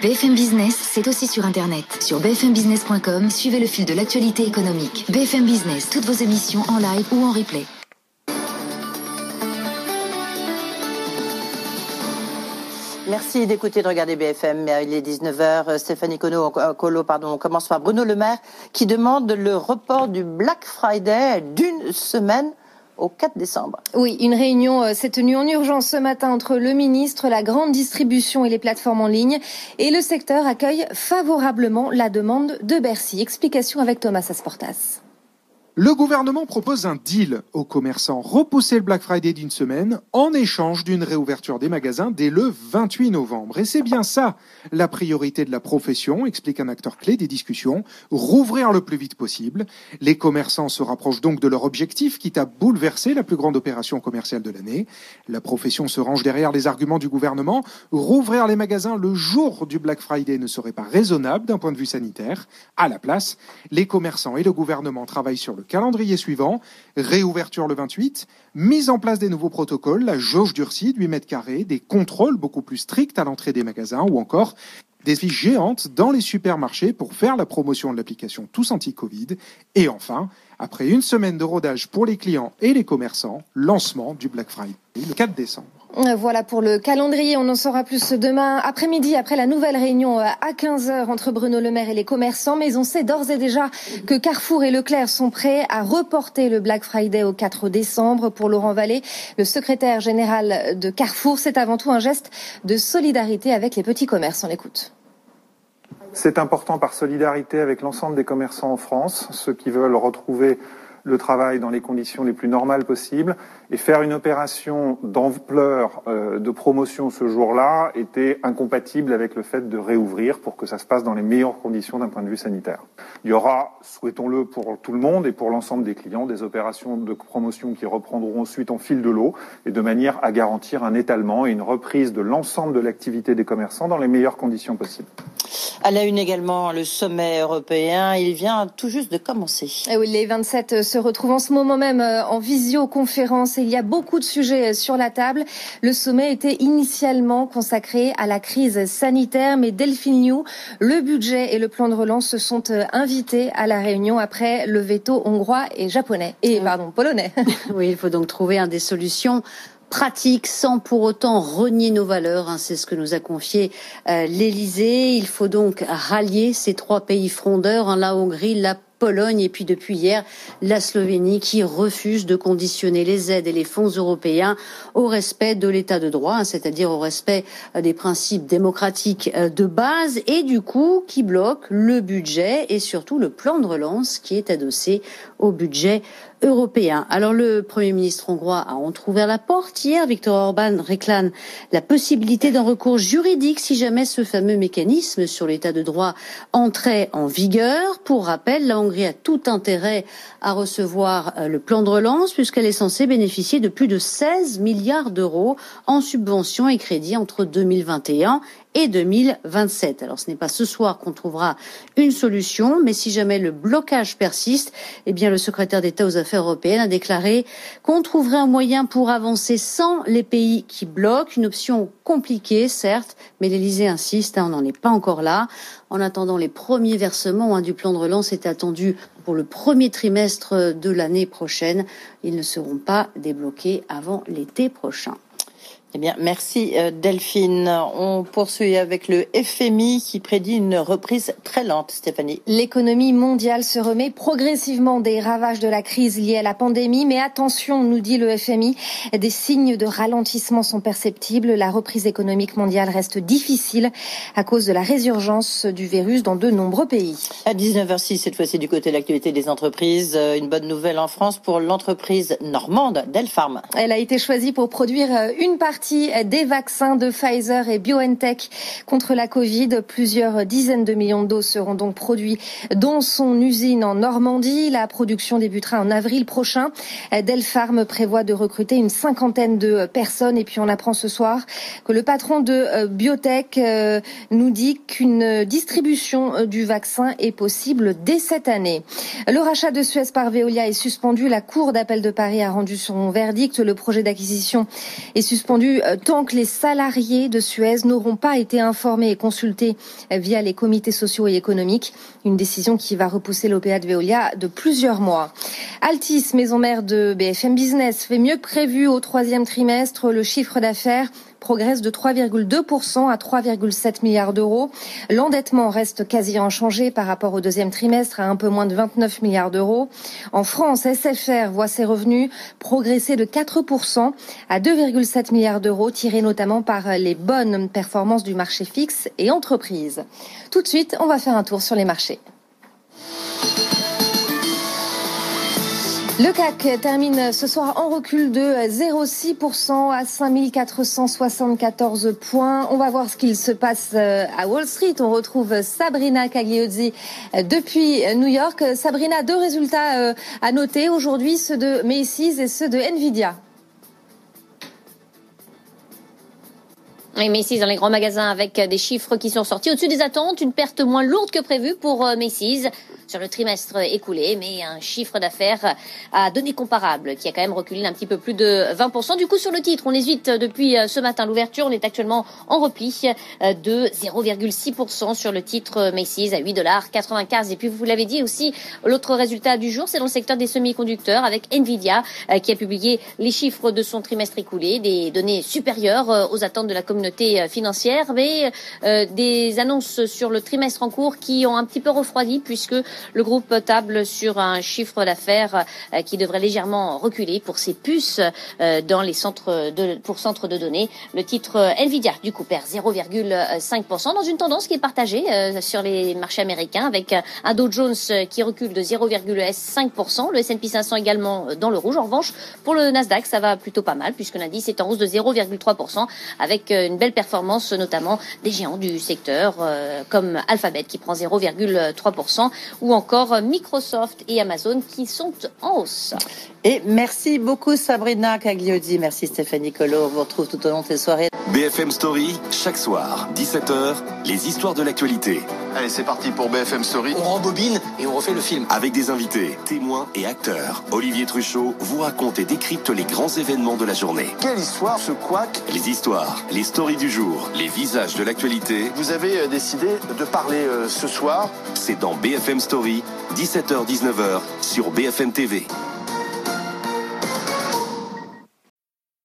BFM Business, c'est aussi sur Internet. Sur bfmbusiness.com, suivez le fil de l'actualité économique. BFM Business, toutes vos émissions en live ou en replay. Merci d'écouter, de regarder BFM. Il est 19h. Stéphanie Colo, Colo, pardon, on commence par Bruno Le Maire qui demande le report du Black Friday d'une semaine au 4 décembre. Oui, une réunion euh, s'est tenue en urgence ce matin entre le ministre, la grande distribution et les plateformes en ligne. Et le secteur accueille favorablement la demande de Bercy. Explication avec Thomas Asportas. Le gouvernement propose un deal aux commerçants, repousser le Black Friday d'une semaine en échange d'une réouverture des magasins dès le 28 novembre. Et c'est bien ça la priorité de la profession, explique un acteur clé des discussions, rouvrir le plus vite possible. Les commerçants se rapprochent donc de leur objectif, quitte à bouleverser la plus grande opération commerciale de l'année. La profession se range derrière les arguments du gouvernement. Rouvrir les magasins le jour du Black Friday ne serait pas raisonnable d'un point de vue sanitaire. À la place, les commerçants et le gouvernement travaillent sur le calendrier suivant, réouverture le 28, mise en place des nouveaux protocoles, la jauge durcie de 8 mètres carrés, des contrôles beaucoup plus stricts à l'entrée des magasins ou encore des fiches géantes dans les supermarchés pour faire la promotion de l'application Tous Anti-Covid. Et enfin, après une semaine de rodage pour les clients et les commerçants, lancement du Black Friday le 4 décembre. Voilà pour le calendrier. On en saura plus demain après-midi, après la nouvelle réunion euh, à 15h entre Bruno Le Maire et les commerçants. Mais on sait d'ores et déjà que Carrefour et Leclerc sont prêts à reporter le Black Friday au 4 décembre. Pour Laurent Vallée, le secrétaire général de Carrefour, c'est avant tout un geste de solidarité avec les petits commerces. On l'écoute. C'est important par solidarité avec l'ensemble des commerçants en France, ceux qui veulent retrouver le travail dans les conditions les plus normales possibles. Et faire une opération d'ampleur euh, de promotion ce jour-là était incompatible avec le fait de réouvrir pour que ça se passe dans les meilleures conditions d'un point de vue sanitaire. Il y aura, souhaitons-le pour tout le monde et pour l'ensemble des clients, des opérations de promotion qui reprendront ensuite en fil de l'eau et de manière à garantir un étalement et une reprise de l'ensemble de l'activité des commerçants dans les meilleures conditions possibles. À la une également, le sommet européen, il vient tout juste de commencer. Et eh oui, les 27 se retrouvent en ce moment même euh, en visioconférence il y a beaucoup de sujets sur la table. Le sommet était initialement consacré à la crise sanitaire, mais Delphine New, le budget et le plan de relance se sont euh, invités à la réunion après le veto hongrois et japonais et pardon polonais. oui, il faut donc trouver un des solutions pratique sans pour autant renier nos valeurs. Hein, c'est ce que nous a confié euh, l'Élysée. Il faut donc rallier ces trois pays frondeurs, hein, la Hongrie, la Pologne et puis depuis hier la Slovénie qui refuse de conditionner les aides et les fonds européens au respect de l'état de droit, hein, c'est-à-dire au respect euh, des principes démocratiques euh, de base et du coup qui bloque le budget et surtout le plan de relance qui est adossé au budget européen. Alors le Premier ministre hongrois a entrouvert la porte hier. Viktor Orban réclame la possibilité d'un recours juridique si jamais ce fameux mécanisme sur l'état de droit entrait en vigueur. Pour rappel, la Hongrie a tout intérêt à recevoir euh, le plan de relance puisqu'elle est censée bénéficier de plus de 16 milliards d'euros en subventions et crédits entre 2021 et 2027. Alors ce n'est pas ce soir qu'on trouvera une solution, mais si jamais le blocage persiste, eh bien le secrétaire d'État aux Affaires européennes a déclaré qu'on trouverait un moyen pour avancer sans les pays qui bloquent, une option compliquée certes, mais l'Élysée insiste, hein, on n'en est pas encore là. En attendant, les premiers versements hein, du plan de relance est attendu pour le premier trimestre de l'année prochaine. Ils ne seront pas débloqués avant l'été prochain. Eh bien, merci euh, Delphine. On poursuit avec le FMI qui prédit une reprise très lente, Stéphanie. L'économie mondiale se remet progressivement des ravages de la crise liée à la pandémie, mais attention, nous dit le FMI, des signes de ralentissement sont perceptibles. La reprise économique mondiale reste difficile à cause de la résurgence du virus dans de nombreux pays. À 19h06, cette fois-ci du côté de l'actualité des entreprises, euh, une bonne nouvelle en France pour l'entreprise normande Delpharm. Elle a été choisie pour produire euh, une partie des vaccins de Pfizer et BioNTech contre la Covid. Plusieurs dizaines de millions de doses seront donc produits dans son usine en Normandie. La production débutera en avril prochain. Delpharm prévoit de recruter une cinquantaine de personnes. Et puis on apprend ce soir que le patron de euh, Biotech euh, nous dit qu'une distribution euh, du vaccin est possible dès cette année. Le rachat de Suez par Veolia est suspendu. La Cour d'appel de Paris a rendu son verdict. Le projet d'acquisition est suspendu euh, tant que les salariés de Suez n'auront pas été informés et consultés euh, via les comités sociaux et économiques. Une décision qui va repousser l'OPA de Veolia de plusieurs mois. Altis, maison mère de BFM Business, fait mieux que prévu au troisième trimestre. Le chiffre d'affaires progresse de 3,2% à 3,7 milliards d'euros. L'endettement reste quasi inchangé par rapport au deuxième trimestre à un peu moins de 29 milliards d'euros. En France, SFR voit ses revenus progresser de 4% à 2,7 milliards d'euros, tirés notamment par les bonnes performances du marché fixe et entreprise. Tout de suite, on va faire un tour sur les marchés. Le CAC termine ce soir en recul de 0,6% à 5474 points. On va voir ce qu'il se passe euh, à Wall Street. On retrouve Sabrina Cagliozzi euh, depuis New York. Sabrina, deux résultats euh, à noter aujourd'hui, ceux de Macy's et ceux de Nvidia. Oui, Macy's dans les grands magasins avec des chiffres qui sont sortis au-dessus des attentes, une perte moins lourde que prévue pour Macy's sur le trimestre écoulé, mais un chiffre d'affaires à données comparables qui a quand même reculé d'un petit peu plus de 20%. Du coup, sur le titre, on hésite depuis ce matin l'ouverture. On est actuellement en repli de 0,6% sur le titre Macy's à 8 dollars 95. Et puis, vous l'avez dit aussi, l'autre résultat du jour, c'est dans le secteur des semi-conducteurs avec Nvidia qui a publié les chiffres de son trimestre écoulé, des données supérieures aux attentes de la communauté financière, mais des annonces sur le trimestre en cours qui ont un petit peu refroidi puisque le groupe table sur un chiffre d'affaires euh, qui devrait légèrement reculer pour ses puces euh, dans les centres de, pour centres de données. Le titre euh, Nvidia, du coup, perd 0,5% dans une tendance qui est partagée sur les marchés américains avec un Dow Jones qui recule de 0,5%, le S&P 500 également dans le rouge. En revanche, pour le Nasdaq, ça va plutôt pas mal puisque l'indice est en hausse de 0,3% avec belle performance notamment des géants du secteur comme Alphabet qui prend 0,3% ou encore Microsoft et Amazon qui sont en hausse. Et merci beaucoup Sabrina Cagliodi, merci Stéphanie Colo. On vous retrouve tout au long de ces soirées. BFM Story, chaque soir, 17h, les histoires de l'actualité. Allez, c'est parti pour BFM Story. On rembobine et on refait le film. Avec des invités, témoins et acteurs, Olivier Truchot vous raconte et décrypte les grands événements de la journée. Quelle histoire ce couac? Les histoires, les stories du jour, les visages de l'actualité. Vous avez euh, décidé de parler euh, ce soir. C'est dans BFM Story, 17h-19h sur BFM TV.